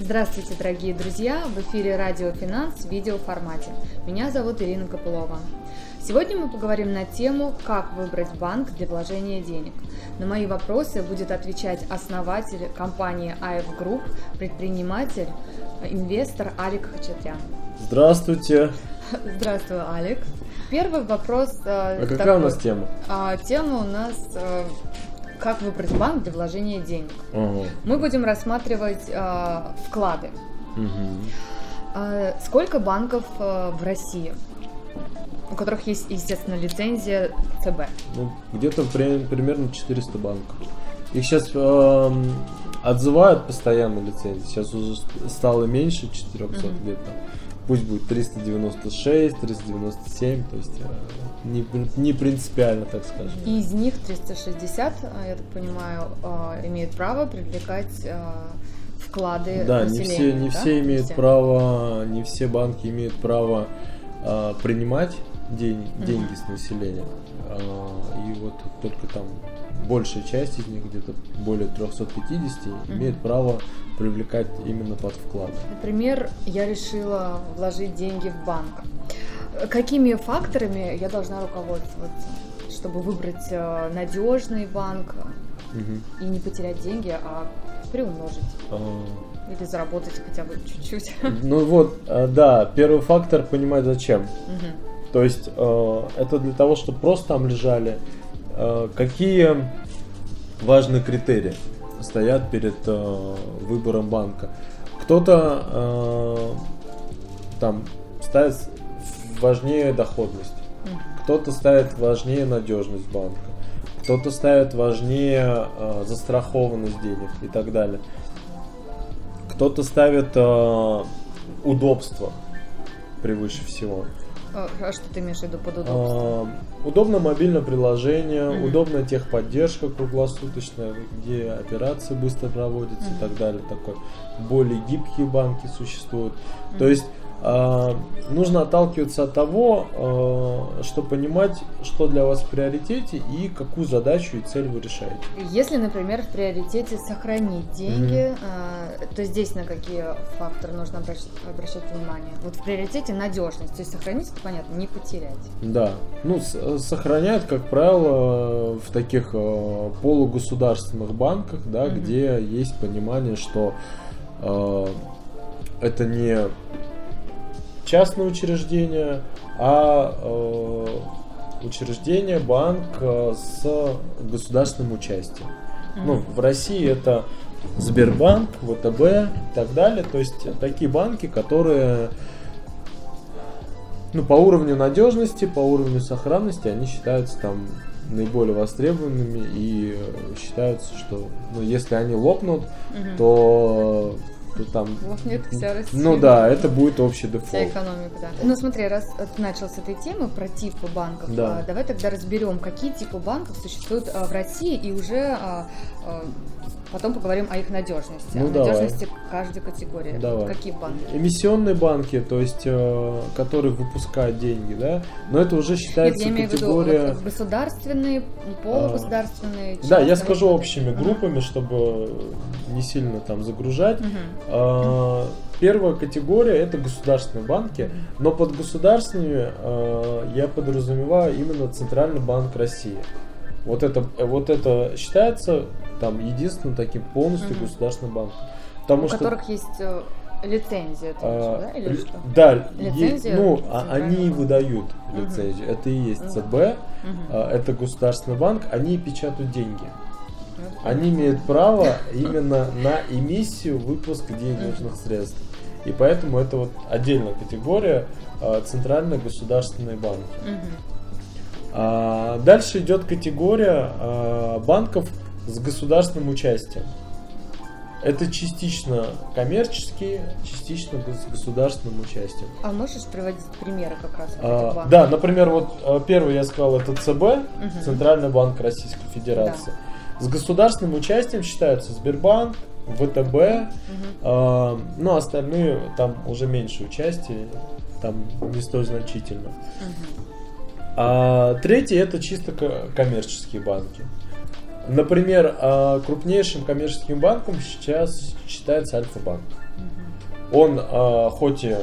Здравствуйте, дорогие друзья! В эфире Радио Финанс в видеоформате. Меня зовут Ирина Копылова. Сегодня мы поговорим на тему «Как выбрать банк для вложения денег». На мои вопросы будет отвечать основатель компании АФ Групп, предприниматель, инвестор Алик Хачатрян. Здравствуйте! Здравствуй, Алик. Первый вопрос. А какая такой. у нас тема? А, тема у нас э, как выбрать банк для вложения денег. Угу. Мы будем рассматривать э, вклады. Угу. Э, сколько банков э, в России? у которых есть, естественно, лицензия ЦБ. Ну, где-то примерно 400 банков. Их сейчас э, отзывают постоянно лицензии. Сейчас уже стало меньше 400 mm-hmm. где-то. Пусть будет 396, 397, то есть э, не, не принципиально, так скажем. И из них 360, э, я так понимаю, э, имеют право привлекать вклады да, населения. Не все, не да? все имеют все. право, не все банки имеют право принимать день, деньги с населения. и вот только там большая часть из них, где-то более 350, mm-hmm. имеет право привлекать именно под вклад. Например, я решила вложить деньги в банк. Какими факторами я должна руководствоваться, чтобы выбрать э, надежный банк угу. и не потерять деньги, а приумножить? А... Или заработать хотя бы чуть-чуть. Ну вот, э, да, первый фактор понимать зачем. Угу. То есть это для того, чтобы просто там лежали. Какие важные критерии? стоят перед выбором банка. Кто-то там ставит важнее доходность, кто-то ставит важнее надежность банка, кто-то ставит важнее э, застрахованность денег и так далее. Кто-то ставит э, удобство превыше всего. А, а что ты имеешь в виду под удобством? А, удобно мобильное приложение, mm-hmm. удобная техподдержка круглосуточная, где операции быстро проводятся mm-hmm. и так далее. Такой более гибкие банки существуют. Mm-hmm. То есть нужно отталкиваться от того, а, что понимать, что для вас в приоритете и какую задачу и цель вы решаете. Если, например, в приоритете сохранить деньги, mm-hmm. то здесь на какие факторы нужно обращать, обращать внимание? Вот в приоритете надежность, то есть сохранить, понятно, не потерять. Да, ну сохраняют, как правило, в таких полугосударственных банках, да, mm-hmm. где есть понимание, что это не частное учреждение, а э, учреждение, банк э, с государственным участием. Mm-hmm. Ну, в России это Сбербанк, ВТБ и так далее. То есть такие банки, которые ну, по уровню надежности, по уровню сохранности, они считаются там наиболее востребованными и считаются, что ну, если они лопнут, угу. то то там... Лопнет вся Россия. Ну да, это будет общий дефолт. Вся экономика, да. Ну смотри, раз начал с этой темы про типы банков, да. А, давай тогда разберем, какие типы банков существуют а, в России и уже а, Потом поговорим о их надежности, ну, о давай. надежности каждой категории. Давай. Какие банки? Эмиссионные банки, то есть, э, которые выпускают деньги, да, но это уже считается Нет, я категория... Виду, вот, государственные, полугосударственные. А, да, я скажу общими группами, uh-huh. чтобы не сильно там загружать. Uh-huh. А, первая категория это государственные банки, но под государственными а, я подразумеваю именно Центральный банк России. Вот это, вот это считается там единственным таким полностью угу. государственным банком. Потому У что, которых есть э, лицензия, а, да, или что? Да, лицензия, ну, а, они выдают лицензию. Угу. Это и есть ЦБ, угу. а, это государственный банк, они печатают деньги. Они имеют право именно на эмиссию, выпуск денежных средств. И поэтому это вот отдельная категория а, центральные государственные банки. А, дальше идет категория а, банков с государственным участием. Это частично коммерческие, частично с государственным участием. А можешь приводить примеры как раз? А, да, например, вот а, первый я сказал, это ЦБ, угу. Центральный банк Российской Федерации. Да. С государственным участием считаются Сбербанк, ВТБ, угу. а, ну остальные там уже меньше участия, там не столь значительно. Угу. А третий это чисто коммерческие банки. Например, а, крупнейшим коммерческим банком сейчас считается Альфа-банк. Он э, хоть и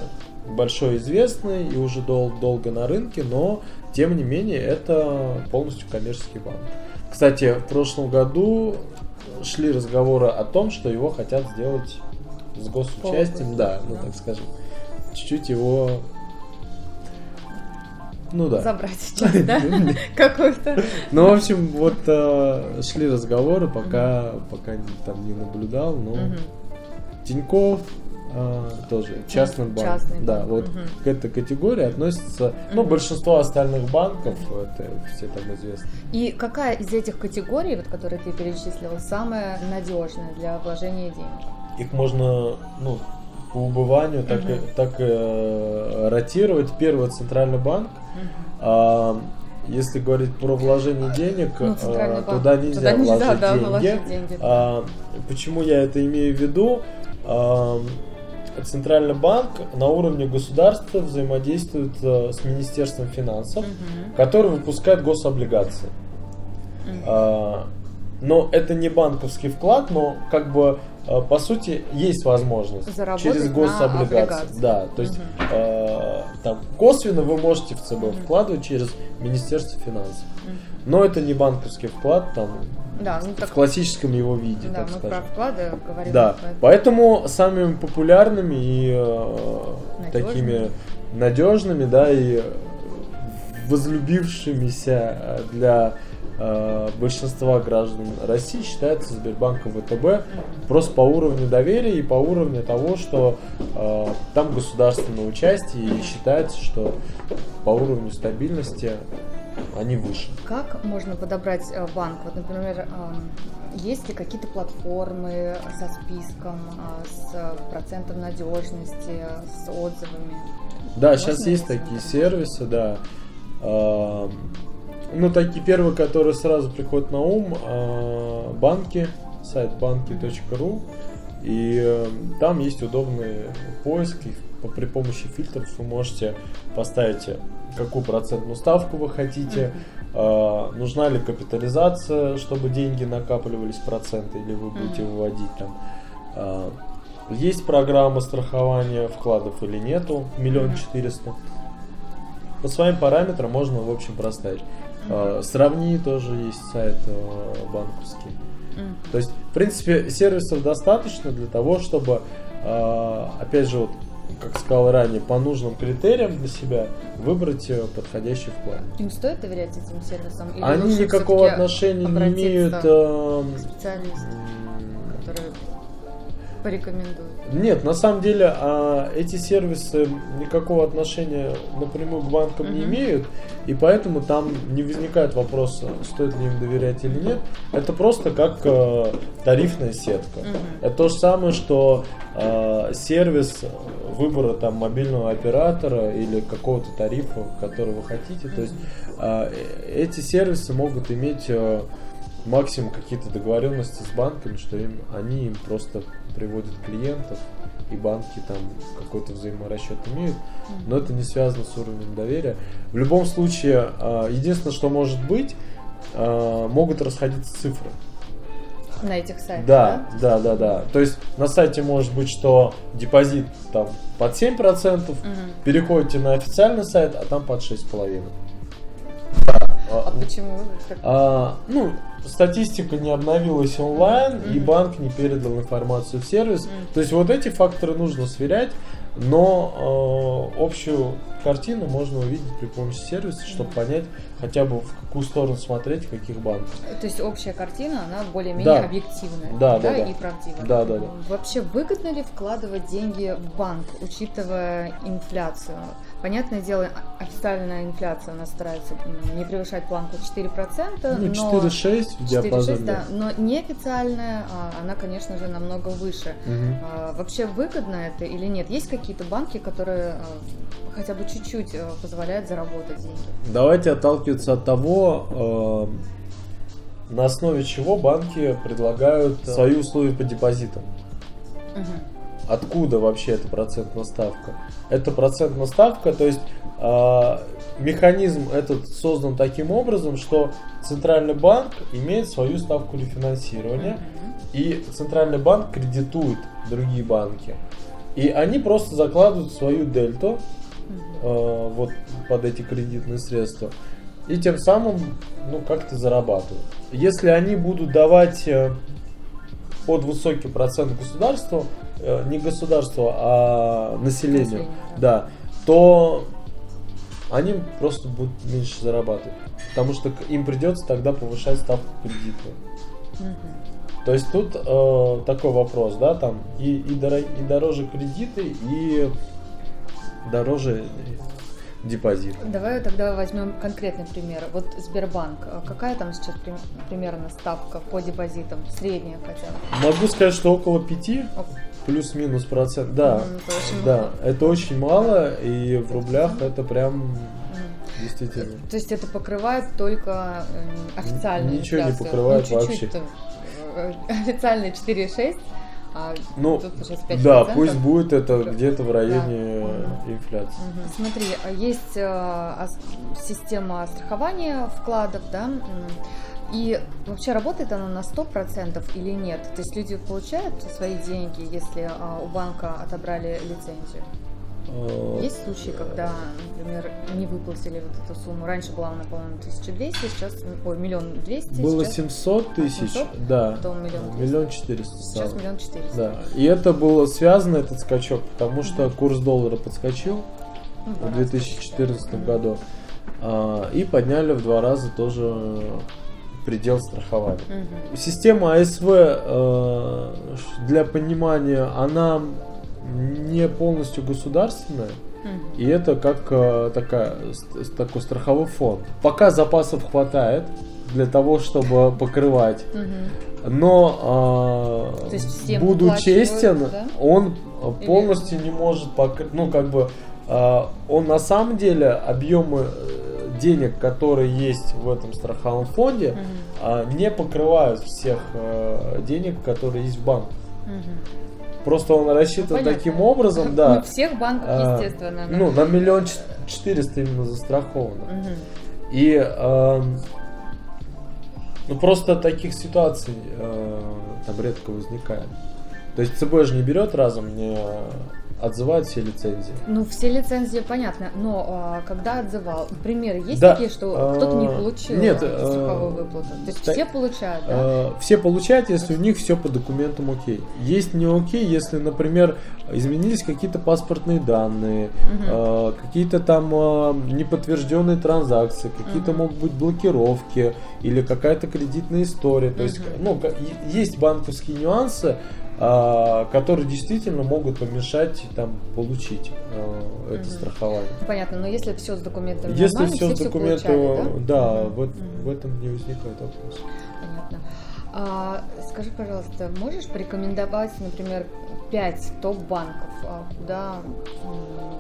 большой известный и уже дол- долго на рынке, но тем не менее это полностью коммерческий банк. Кстати, в прошлом году шли разговоры о том, что его хотят сделать с госучастием, да, ну так скажем, чуть-чуть его ну да. Забрать часть, да? Какую-то. Ну, в общем, вот э, шли разговоры, пока, пока там не наблюдал, но Тиньков э, тоже частный банк. Да, вот к этой категории относится, ну, большинство остальных банков, это все там известно. И какая из этих категорий, вот, которые ты перечислила, самая надежная для вложения денег? Их можно, ну, по убыванию так, Мгм. так э, ротировать. Первый центральный банк. А, если говорить про вложение денег, Ну, а, туда нельзя, Туда нельзя, вложить да, деньги. вложить деньги. А, почему я это имею в виду? А, Центральный банк на уровне государства взаимодействует э, с Министерством финансов, Мгм. который выпускает гособлигации. Мгм. А, но это не банковский вклад, но как бы по сути есть возможность Заработать через гособлигации. облигации. Да, то есть Мгм. э, там косвенно вы можете в ЦБ Мгм. вкладывать через Министерство финансов. Мгм. Но это не банковский вклад там Да, ну так, в классическом его виде, да, так мы скажем. про вклады говорим. Да, поэтому- поэтому самыми популярными и э, Надежными. такими надежными, да, и возлюбившимися э, для э, большинства граждан России считается Сбербанк и ВТБ просто по уровню доверия и по уровню того, что э, там государственное участие и считается, что по уровню стабильности они выше. Как можно подобрать э, банк? Вот, например, эм, есть ли какие-то платформы со списком, э, с э, процентом надежности, с отзывами? Да, Можно сейчас есть такие сервисы, да. Ну, такие первые, которые сразу приходят на ум, а, банки, сайт банки.ру. И э, там есть удобный поиск. При помощи фильтров вы можете поставить, э, какую процентную ставку вы хотите, а, нужна ли капитализация, чтобы деньги накапливались проценты, или вы будете выводить там. А, Есть программа страхования вкладов или нету, миллион четыреста. По своим параметрам можно, в общем, проставить. А, Сравни тоже есть сайт э, банковский. То есть, в принципе, сервисов достаточно для того, чтобы, э, опять же, вот, как сказал ранее, по нужным критериям для себя выбрать э, подходящий вклад. Им стоит доверять этим сервисам? Или Они никакого отношения не имеют. э, специалисту, м, который порекомендует? Нет, на самом деле а, эти сервисы никакого отношения напрямую к банкам не Мгм. имеют, и поэтому там не возникает вопроса, стоит ли им доверять или нет. Это просто как э, тарифная сетка. Мгм. Это то же самое, что э, сервис выбора там мобильного оператора или какого-то тарифа, который вы хотите. То есть э, эти сервисы могут иметь максимум какие-то договоренности с банками, что им, они им просто приводят клиентов, и банки там какой-то взаиморасчет имеют, но это не связано с уровнем доверия. В любом случае, э, единственное, что может быть, э, могут расходиться цифры. На этих сайтах, Да, да, да, да. То есть на сайте может быть, что депозит там под 7%, Мгм. переходите на официальный сайт, а там под 6,5%. А А, почему? А, ну, статистика не обновилась онлайн, и Мгм. банк не передал информацию в сервис. Мгм. То есть вот эти факторы нужно сверять, но э, общую картину можно увидеть при помощи сервиса, чтобы понять хотя бы в какую сторону смотреть, каких банках. То есть общая картина, она более-менее Да. объективная Да, да, да. и правдивая. Да, да, да. Вообще выгодно ли вкладывать деньги в банк, учитывая инфляцию? Понятное дело, официальная инфляция у нас старается не превышать планку 4%, Ну, но... 4,6 в 4,6, диапазоне. да, но неофициальная, а, она, конечно же, намного выше. А, Вообще выгодно это или нет? Есть какие-то банки, которые а, хотя бы чуть-чуть позволяют заработать деньги? Давайте отталкиваться от того, на основе чего банки предлагают свои условия по депозитам. Мгм. Откуда вообще эта процентная ставка? Это процентная ставка, то есть э, механизм этот создан таким образом, что центральный банк имеет свою ставку рефинансирования, Мгм. и центральный банк кредитует другие банки. И они просто закладывают свою дельту э, вот под эти кредитные средства. И тем самым, ну, как-то зарабатывают. Если они будут давать э, под высокий процент государству, э, не государству, а населению, Население, да, то они просто будут меньше зарабатывать. Потому что им придется тогда повышать ставку кредита. Мгм. То есть тут э, такой вопрос, да, там и, и, доро- и дороже кредиты, и дороже депозиты. Давай тогда возьмем конкретный пример. Вот Сбербанк. Какая там сейчас прим- примерно ставка по депозитам? Средняя хотя бы? Могу сказать, что около 5 Оп. плюс-минус процент. Да, Мгм, это да, мало. это очень мало, и в рублях это прям действительно. То есть это покрывает только э, официальную Ничего не покрывает ну, чуть-чуть, э, Официальные 4,6, а Ну, тут 5%. да, пусть будет это где-то в районе Да. э, инфляции. Мгм. Смотри, а есть э, система страхования вкладов, да, и вообще работает она на 100% или нет? То есть люди получают свои деньги, если а, у банка отобрали лицензию? Э, Есть случаи, когда, например, не выплатили вот эту сумму? Раньше была она, по-моему, 1200, сейчас, ой, миллион двести, Было сейчас, 700 тысяч, 700? да, Потом миллион миллион четыреста сейчас миллион четыреста. Да, и это было связано, этот скачок, потому что Мгм. курс доллара подскочил Ну, в два раза 2014 Мгм. году а, и подняли в два раза тоже предел страхования. Мгм. Система АСВ, э, для понимания, она не полностью государственная, и это как э, такая, такой страховой фонд. Пока запасов хватает для того, чтобы покрывать но э, буду честен, да? он э, Или- полностью не может покрыть, ну как бы э, он на самом деле объемы э, денег, которые есть в этом страховом фонде, а, не покрывают всех э, денег, которые есть в банке. Просто он рассчитан понятно. таким образом, Не да. всех банков, а, естественно. но- Ну, на миллион четыреста именно застраховано. Мгм. И эм, ну просто таких ситуаций э, там редко возникает. То есть ЦБ же не берет разом, не отзывает все лицензии. Ну, все лицензии понятно, но а, когда отзывал, примеры есть Да, такие, что кто-то не а, получил нет, а, страховую выплату? То есть та- все получают, да? Э, Все получают, если у них все по документам окей. Есть не окей, если, например, изменились какие-то паспортные данные, Мгм. э, какие-то там э, неподтвержденные транзакции, какие-то Мгм. могут быть блокировки или какая-то кредитная история. То есть, Мгм. ну, есть банковские нюансы, которые действительно могут помешать там получить э, это Мгм. страхование. Понятно, но если все с документами Если нормально, все с документами, да, да? вот Мгм. в этом не возникает вопроса. Понятно. А, скажи, пожалуйста, можешь порекомендовать, например, 5 топ-банков, а, куда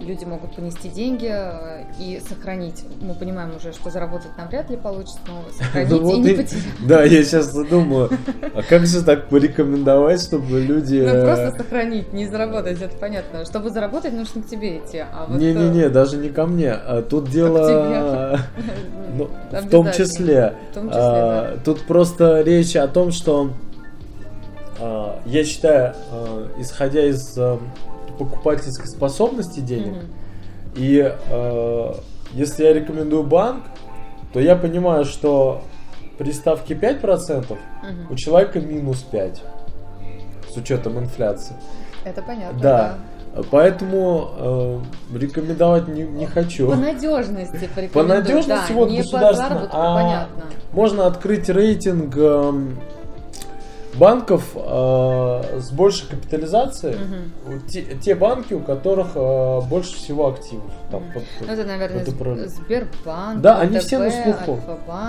люди могут понести деньги э, и сохранить? Мы понимаем уже, что заработать нам вряд ли получится, но сохранить Ну и не и- потерять. Да, я сейчас думаю, а как же так порекомендовать, чтобы люди... Ну, э, просто сохранить, не заработать, это понятно. Чтобы заработать, нужно к тебе идти. А вот, Не-не-не, даже не ко мне. А Тут дело ну, э, в том числе. В том числе, а, Тут просто речь о том, что а, я считаю, а, исходя из а, покупательской способности да. денег, Мгм. и э, если я рекомендую банк, то я понимаю, что при ставке 5% Мгм. у человека минус 5 с учетом инфляции. Это понятно, Да. Поэтому э, рекомендовать не, не По хочу. надежности По надежности да, вот не по государственно, заработку, а понятно. можно открыть рейтинг эм, банков э, с большей капитализацией. Вот Те, те банки, у которых э, больше всего активов. Там, Мгм. под- Ну, это, наверное, это. Сбербанк, Да, они ВТБ, все на слуху.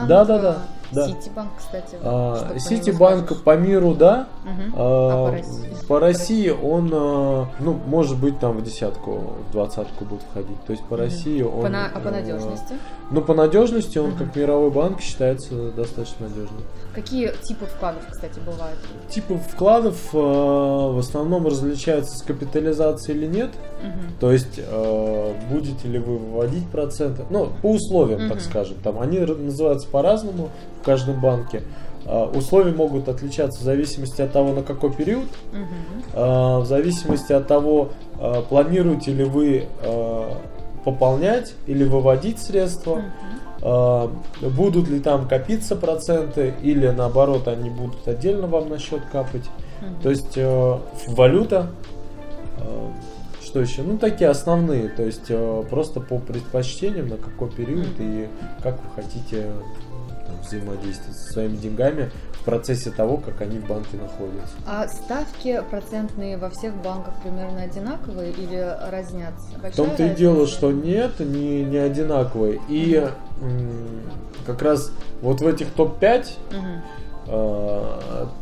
Да, да, да, да. Ситибанк, кстати. А, по Ситибанк миру, да. Мгм. А, А по России? по России он, э, ну, может быть, там в десятку, в двадцатку будет входить. То есть по Мгм. России он. По на- А по э, надежности? Ну, по надежности он, Мгм. как мировой банк, считается достаточно надежным. Какие типы вкладов, кстати, бывают? Типы вкладов э, в основном различаются с капитализацией или нет. Мгм. То есть, э, будете ли вы выводить проценты, ну, по условиям, так Мгм. скажем. Там они называются по-разному в каждом банке. Э, условия могут отличаться в зависимости от того, на какой период, э, в зависимости от того, э, планируете ли вы пополнять или выводить средства, будут ли там копиться проценты или наоборот они будут отдельно вам на счет капать. То есть э, валюта, э, что еще? Ну такие основные, то есть э, просто по предпочтениям на какой период и как вы хотите там, взаимодействовать со своими деньгами в процессе того, как они в банке находятся. А ставки процентные во всех банках примерно одинаковые или разнятся? В том-то и дело, что нет, не, не одинаковые. И м, как раз вот в этих топ-5 э,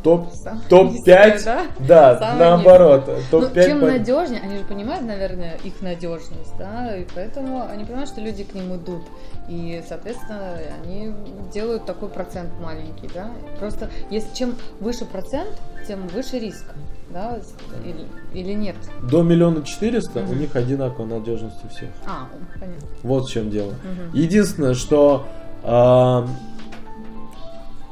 топ, Самое топ-5, низкое, да? да, наоборот, Ну, топ-5 чем по- надежнее, они же понимают, наверное, их надежность, да, и поэтому они понимают, что люди к ним идут. И, соответственно, они делают такой процент маленький, да. Просто если чем выше процент, тем выше риск, да, или, или нет. до миллиона четыреста у Мгм. них одинаковая надежность у всех. А, понятно. Вот в чем дело. Мгм. Единственное, что а,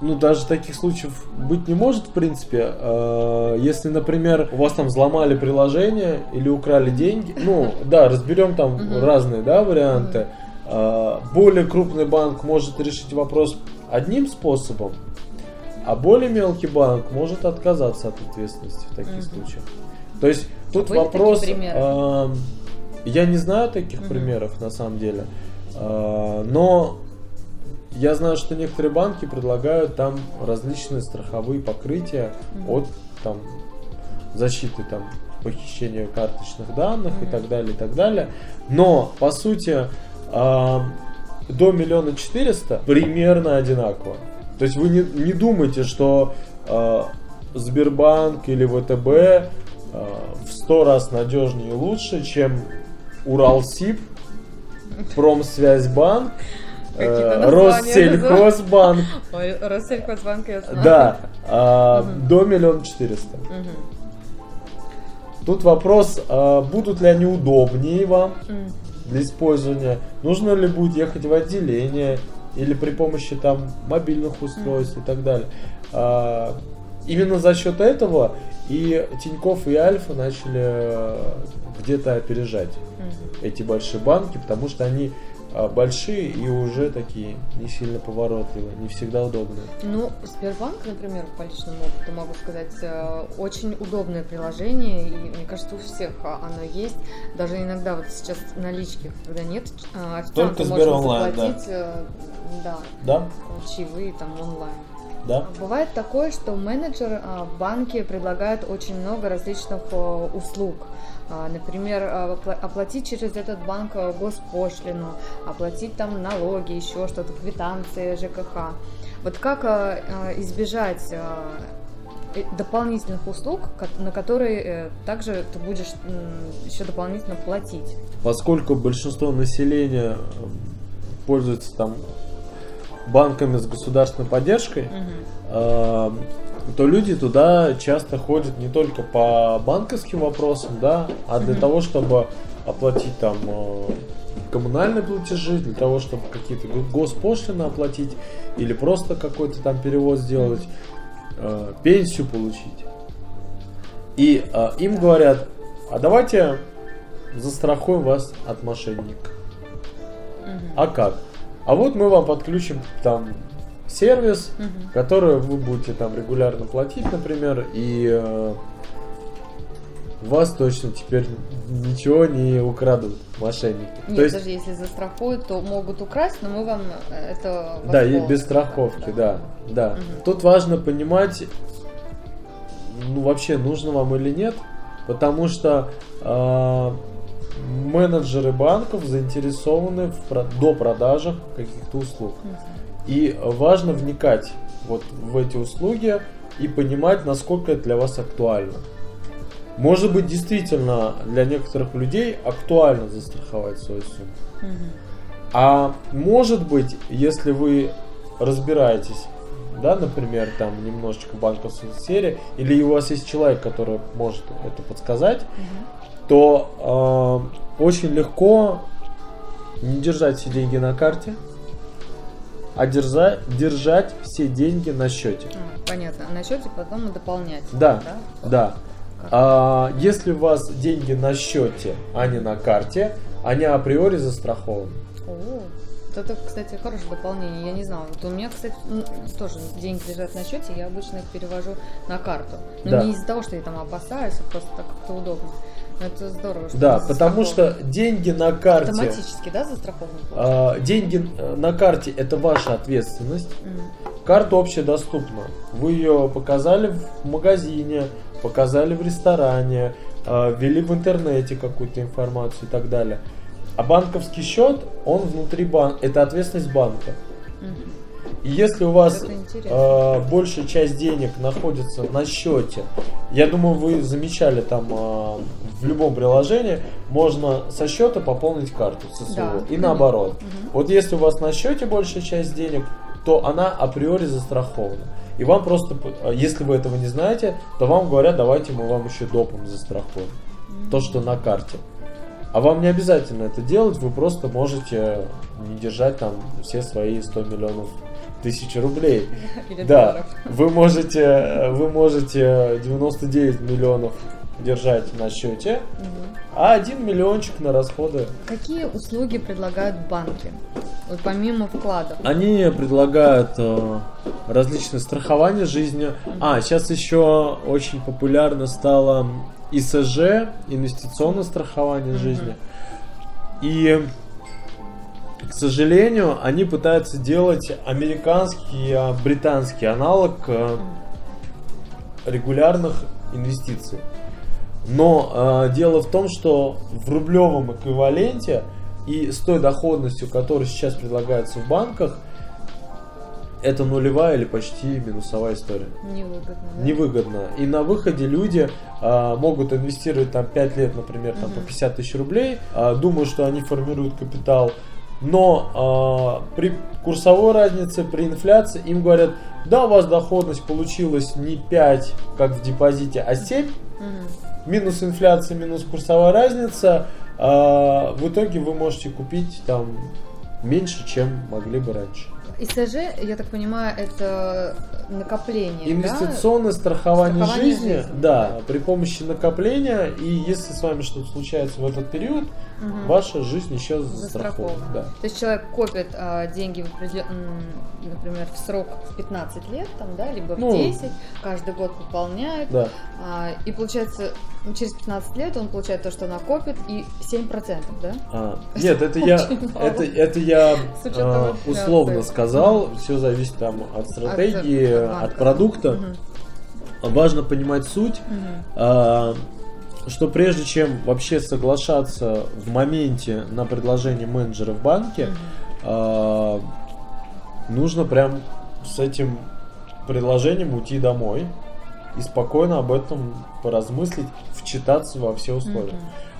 ну даже таких случаев быть не может в принципе. А, если, например, у вас там взломали приложение или украли деньги, ну да, разберем там разные, да, варианты. А, более крупный банк может решить вопрос одним способом, а более мелкий банк может отказаться от ответственности в таких случаях. То есть тут Были такие вопрос. а, я не знаю таких примеров на самом деле, А, но я знаю, что некоторые банки предлагают там различные страховые покрытия Мгм. от там защиты там похищения карточных данных и Мгм. так далее, и так далее. Но по сути а, до миллиона четыреста примерно одинаково. То есть вы не, не думайте, что а, Сбербанк или ВТБ а, в сто раз надежнее и лучше, чем Уралсиб, Промсвязьбанк, э, Россельхозбанк. Ой, Россельхозбанк я знаю. Да, а, до миллиона четыреста. Тут вопрос, а, будут ли они удобнее вам для использования, нужно ли будет ехать в отделение или при помощи там мобильных устройств и так далее. А, Именно за счет этого и Тиньков и Альфа начали э, где-то опережать эти большие банки, потому что они большие и уже такие не сильно поворотливые, не всегда удобные. Ну, Сбербанк, например, по личному опыту могу сказать, э, очень удобное приложение, и мне кажется, у всех а, оно есть. Даже иногда вот сейчас налички, когда нет, а, Только можно Сберонлайн, да. заплатить, э, да, Да? чаевые там онлайн. Да? Бывает такое, что менеджер а, в банке предлагает очень много различных а, услуг. А, Например, а, опла- оплатить через этот банк а, госпошлину, оплатить там налоги, еще что-то, квитанции ЖКХ. Вот как избежать э, дополнительных услуг, на которые э, также ты будешь еще дополнительно платить? Поскольку большинство населения э, пользуется там банками с государственной поддержкой, Мгм. То люди туда часто ходят не только по банковским вопросам, да, а для Мгм. того, чтобы оплатить там э, коммунальные платежи, для того, чтобы какие-то го- госпошлины оплатить или просто какой-то там перевод сделать, э, пенсию получить. И э, им говорят, а давайте застрахуем вас от мошенника. Мгм. А как? А вот мы вам подключим там сервис, Мгм. который вы будете там регулярно платить, например, и э, вас точно теперь ничего не украдут мошенники. Нет, То есть, даже если застрахуют, то могут украсть, но мы вам э, это да, и без страховки, да, да. Мгм. Тут важно понимать, ну вообще нужно вам или нет, потому что э, менеджеры банков заинтересованы в до продажах каких-то услуг. Мгм. И важно вникать вот в эти услуги и понимать, насколько это для вас актуально. Может быть, действительно для некоторых людей актуально застраховать свою сумму. Мгм. А может быть, если вы разбираетесь, да, например, там немножечко в банковской сфере, или у вас есть человек, который может это подсказать, Мгм. то э, очень легко не держать все деньги на карте, а держа- держать все деньги на счете. А, понятно. А на счете потом дополнять. Да, да. А, если у вас деньги на счете, а не на карте, они априори застрахованы. О, это, кстати, хорошее дополнение. Я не знала. Вот у меня, кстати, тоже деньги лежат на счете, я обычно их перевожу на карту. Но Да. не из-за того, что я там опасаюсь, а просто так как-то удобно. Но это здорово, что Да, потому что деньги на карте, Автоматически, да, застрахован? а, деньги э, на карте это ваша ответственность. Карта общедоступна. Вы ее показали в магазине, показали в ресторане, э, ввели в интернете какую-то информацию и так далее. А банковский счет, он внутри банка, это ответственность банка. И если у вас э, большая часть денег находится на счете, я думаю, вы замечали там э, в любом приложении, можно со счета пополнить карту со своего. и наоборот. Мгм. Вот если у вас на счете большая часть денег, то она априори застрахована. И вам просто, э, если вы этого не знаете, то вам говорят, давайте мы вам еще допом застрахуем. То, что на карте. А вам не обязательно это делать, вы просто можете не держать там все свои 100 миллионов тысяч рублей. Или Да, долларов. вы можете, вы можете 99 миллионов держать на счете, Мгм. а 1 миллиончик на расходы. Какие услуги предлагают банки? Вот помимо вкладов. Они предлагают э, различные страхования жизни. А, сейчас еще очень популярно стало ИСЖ, инвестиционное страхование жизни. И, к сожалению, они пытаются делать американский, а, британский аналог э, регулярных инвестиций. Но э, дело в том, что в рублевом эквиваленте и с той доходностью, которая сейчас предлагается в банках, это нулевая или почти минусовая история. Невыгодно. да? Невыгодно. И на выходе люди а, могут инвестировать там 5 лет, например, там, по Мгм. 50 тысяч рублей, а, думаю, что они формируют капитал. Но а, при курсовой разнице, при инфляции им говорят, да, у вас доходность получилась не 5, как в депозите, а 7, Мгм. минус инфляция, минус курсовая разница, а, в итоге вы можете купить там меньше, чем могли бы раньше. ИСЖ, я так понимаю, это накопление, Инвестиционное страхование, Страхование жизни, жизни. да, при помощи накопления, и если с вами что-то случается в этот период, Мгм. ваша жизнь еще Застрахована. застрахована. Да. То есть человек копит а, деньги, в определен- например, в срок в 15 лет, там, да, либо в Ну, 10, каждый год пополняет, Да. а, и получается, ну, через 15 лет он получает то, что накопит, и 7%, да? А, нет, это я, это, это я а, условно сказал. Все зависит там от стратегии, от от, продукта. Мгм. Важно понимать суть. Мгм. А, что прежде чем вообще соглашаться в моменте на предложение менеджера в банке, а, нужно прям с этим предложением уйти домой и спокойно об этом поразмыслить, вчитаться во все условия.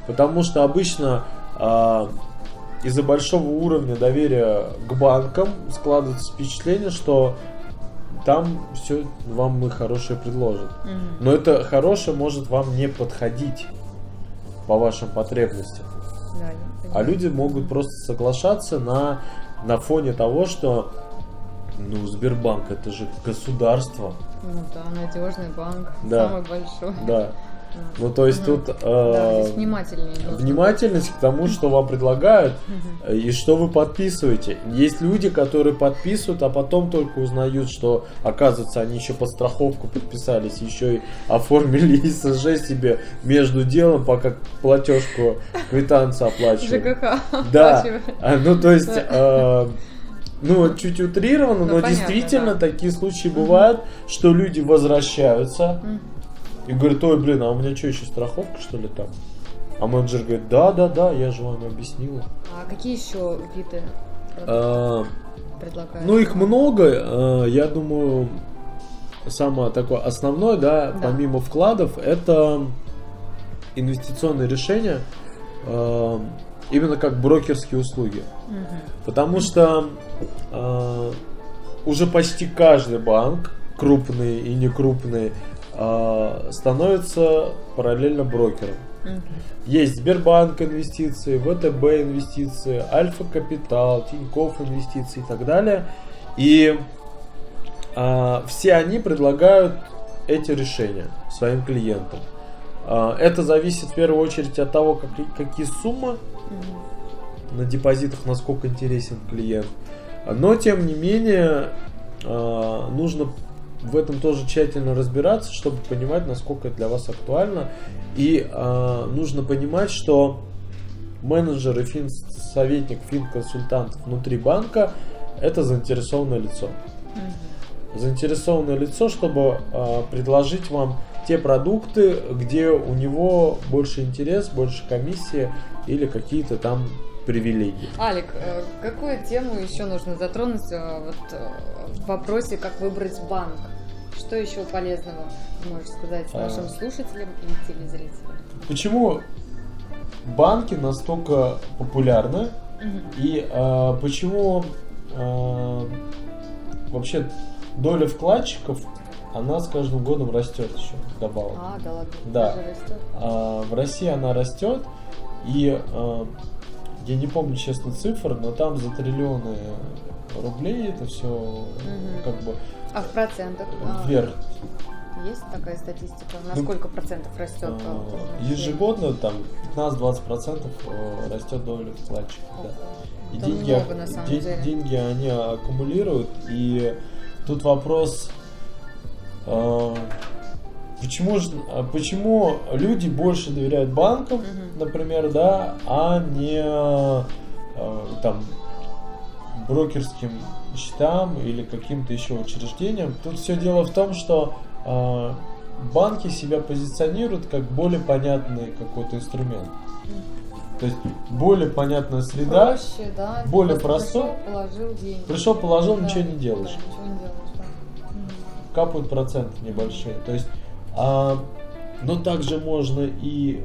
Потому что обычно а, из-за большого уровня доверия к банкам складывается впечатление, что там все вам и хорошее предложат. Мгм. Но это хорошее может вам не подходить по вашим потребностям. Да, А люди могут просто соглашаться на, на фоне того, что ну, Сбербанк это же государство. Ну да, надежный банк, Да. самый большой. Да. Ну, то есть Мгм. тут Да, э, здесь внимательнее нужно. внимательность к тому, что вам предлагают и что вы подписываете. Есть люди, которые подписывают, а потом только узнают, что, оказывается, они еще под страховку подписались, еще и оформили ИСЖ себе между делом, пока платежку, квитанцию оплачивают. ЖКХ Да. А, ну, то есть, Да. э, ну, чуть утрированно, Ну, но понятно, действительно да. такие случаи бывают, что люди возвращаются Мгм. И говорят, ой, блин, а у меня что, еще страховка, что ли, там? А менеджер говорит, да, да, да, я же вам объяснила. А какие еще виды А, предлагают? Ну, их много. э, Я думаю, самое такое основное, да, Да. помимо вкладов, это инвестиционные решения, э, именно как брокерские услуги. Потому что э, уже почти каждый банк, крупный и не крупный, э, становится параллельно брокером. Мгм. Есть Сбербанк инвестиции, ВТБ инвестиции, Альфа Капитал, Тинькофф инвестиции и так далее. И а, все они предлагают эти решения своим клиентам. А, это зависит в первую очередь от того, как, какие суммы на депозитах, насколько интересен клиент. Но, тем не менее, а, нужно в этом тоже тщательно разбираться, чтобы понимать, насколько это для вас актуально. И э, нужно понимать, что менеджер и фин советник, фин-консультант внутри банка это заинтересованное лицо. Заинтересованное лицо, чтобы э, предложить вам те продукты, где у него больше интерес, больше комиссии или какие-то там привилегии. Алик, э, какую тему еще нужно затронуть э, вот, э, в вопросе, как выбрать банк? Что еще полезного можешь сказать нашим а... слушателям и телезрителям? Почему банки настолько популярны угу. и а, почему а, вообще доля вкладчиков она с каждым годом растет еще добавок. А, да ладно. Да. А, в России она растет и а, я не помню, честно, цифр, но там за триллионы рублей это все угу. как бы... А в процентах? А, вверх. Есть такая статистика? На ну, сколько процентов растет? А, ежегодно там 15-20 процентов э, растет доля вкладчиков. Да. И деньги, много, на самом де- деле. деньги они аккумулируют. И тут вопрос, э, Почему, почему люди больше доверяют банкам, угу. например, да, а не э, там брокерским счетам или каким-то еще учреждениям? Тут все дело в том, что э, банки себя позиционируют как более понятный какой-то инструмент. То есть более понятная среда, Проще, да? более простой. Пришел, положил деньги. Пришел, положил, да, ничего не делаешь. Да, ничего не делаешь, да. Капают проценты небольшие. То есть а, но также можно и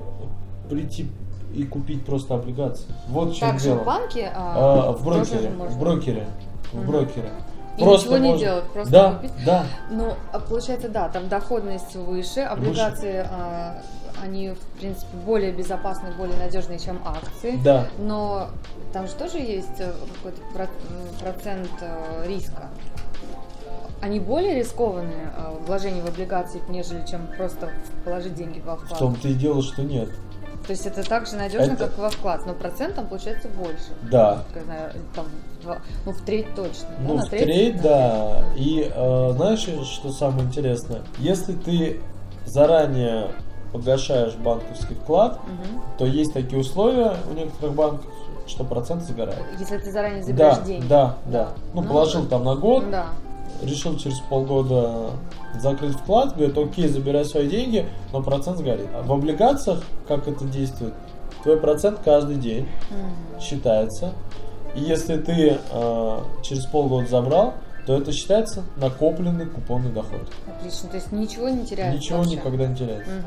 прийти и купить просто облигации. Вот в чем Также дело. в банке? А, а, в брокере. В брокере. В брокере. И просто ничего можно... не делать, просто да, купить. Да. Ну, а получается, да, там доходность выше, облигации, выше. А, они, в принципе, более безопасны, более надежные, чем акции. Да. Но там же тоже есть э, какой-то процент э, риска они более рискованные э, вложения в облигации, нежели чем просто положить деньги во вклад? В том-то и дело, что нет. То есть это так же надежно, это... как во вклад, но процент там получается больше. Да. Знаю, там, ну, в треть точно. Ну, да, в треть, треть да. И э, знаешь, что самое интересное? Если ты заранее погашаешь банковский вклад, угу. то есть такие условия у некоторых банков, что процент загорает. Если ты заранее забираешь да, деньги. Да, да. Ну, ну положил там на год, да решил через полгода закрыть вклад, говорит, окей, забирай свои деньги, но процент сгорит. А в облигациях как это действует? Твой процент каждый день mm-hmm. считается. И если ты э, через полгода забрал, то это считается накопленный купонный доход. Отлично, то есть ничего не теряется. Ничего вообще. никогда не теряется. Угу.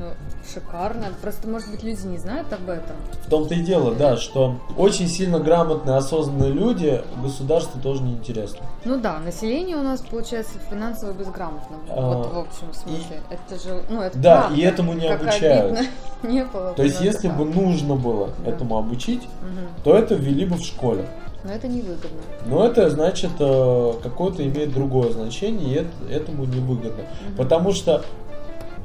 Ну, шикарно. Просто, может быть, люди не знают об этом. В том-то и дело, да, что очень сильно грамотные, осознанные люди государству тоже не интересно. Ну да, население у нас получается финансово безграмотным. А, вот в общем смысле. И, это же, ну это Да, правда, и этому не обучают. не было. То есть, если бы нужно было да. этому обучить, угу. то это ввели бы в школе. Но это невыгодно. Но это значит э, какое-то имеет другое значение, и этому невыгодно. Угу. Потому что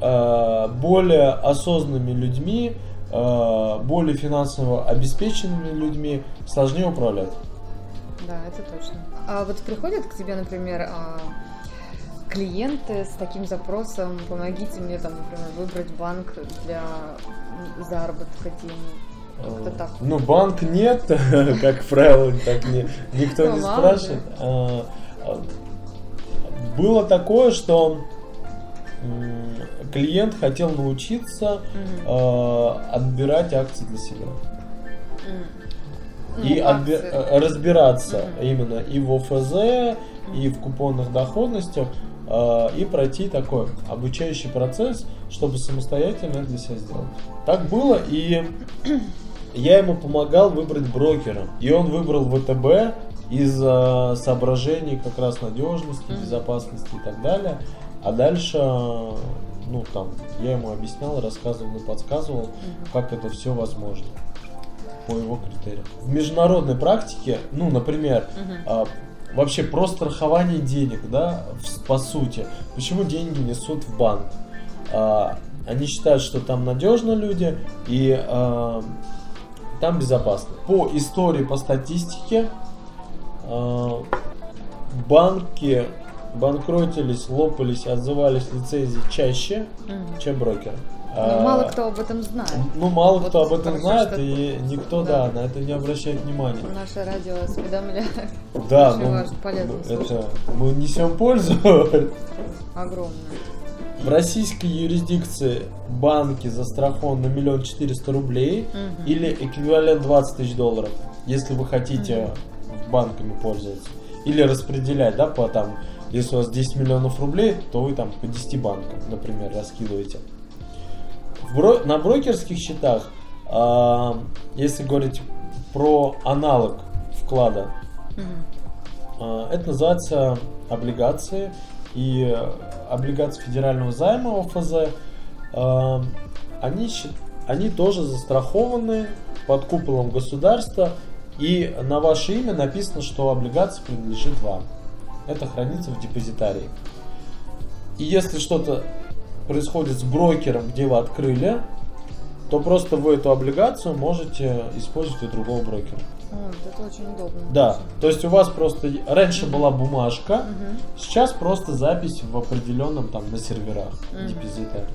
более осознанными людьми, э, более финансово обеспеченными людьми сложнее управлять. Да, это точно. А вот приходят к тебе, например, а, клиенты с таким запросом, помогите мне, там, например, выбрать банк для заработка денег. Как-то так. Ну, банк нет, как правило, так не, никто ну, не спрашивает. А, было такое, что клиент хотел научиться э, отбирать акции для себя. И ну, отби- э, разбираться именно и в ОФЗ, и в купонных доходностях, э, и пройти такой обучающий процесс, чтобы самостоятельно для себя сделать. Так было, и я ему помогал выбрать брокера. И он выбрал ВТБ из э, соображений как раз надежности, безопасности и так далее. А дальше ну там, я ему объяснял, рассказывал и подсказывал, угу. как это все возможно по его критериям. В международной практике, ну, например, а, вообще про страхование денег, да, в, по сути, почему деньги несут в банк? А, Они считают, что там надежно люди и э, там безопасно. По истории, по статистике, э, банки банкротились, лопались, отзывались лицензии чаще, Мгм. чем брокеры. Но А, мало кто об этом знает. Ну, мало Вот кто об этом знает, что- и никто, Да. да. на это не обращает внимания. Наше радио осведомляет Да, ну, важно, полезно это слушать. мы несем пользу. огромное. В российской юрисдикции банки застрахованы на миллион четыреста рублей Мгм. или эквивалент 20 тысяч долларов, если вы хотите банками пользоваться. Или распределять, да, по там, если у вас 10 миллионов рублей, то вы там по 10 банкам, например, раскидываете. Бро- на брокерских счетах, а, если говорить про аналог вклада, а, Это называется облигации и э, облигации федерального займа ОФЗ. а, Они, они тоже застрахованы под куполом государства и на ваше имя написано, что облигация принадлежит вам. Это хранится в депозитарии. И если что-то происходит с брокером, где вы открыли, то просто вы эту облигацию можете использовать у другого брокера. О, это очень удобно. Да, то есть у вас просто раньше была бумажка, Мгм. сейчас просто запись в определенном там на серверах Мгм. депозитаре.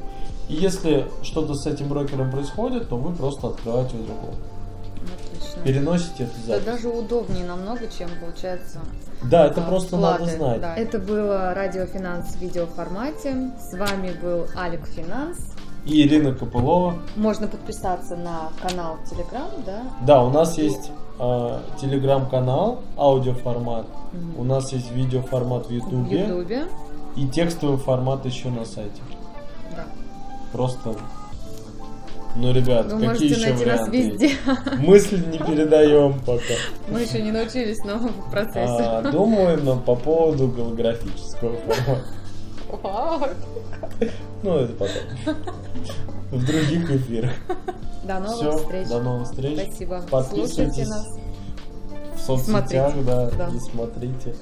И если что-то с этим брокером происходит, то вы просто открываете у другого. Переносите эту Это даже удобнее намного, чем получается. Да, это а, просто вклады. надо знать. Да. Это было Радио Финанс в видеоформате. С вами был Алик Финанс. И Ирина Копылова. Можно подписаться на канал Телеграм, да? Да, у нас есть э, телеграм-канал, аудиоформат. Мгм. У нас есть видеоформат в В Ютубе Ютубе. и текстовый формат еще на сайте. Да. Просто, ну, ребят, Вы какие еще варианты? везде. Мысли не передаем пока. Мы еще не научились, но в процессе. А, думаем но по поводу голографического формата. Ну, это потом. В других эфирах. До новых Все, встреч. до новых встреч. Спасибо. Подписывайтесь Слушайте нас. в соцсетях, да, да. и смотрите.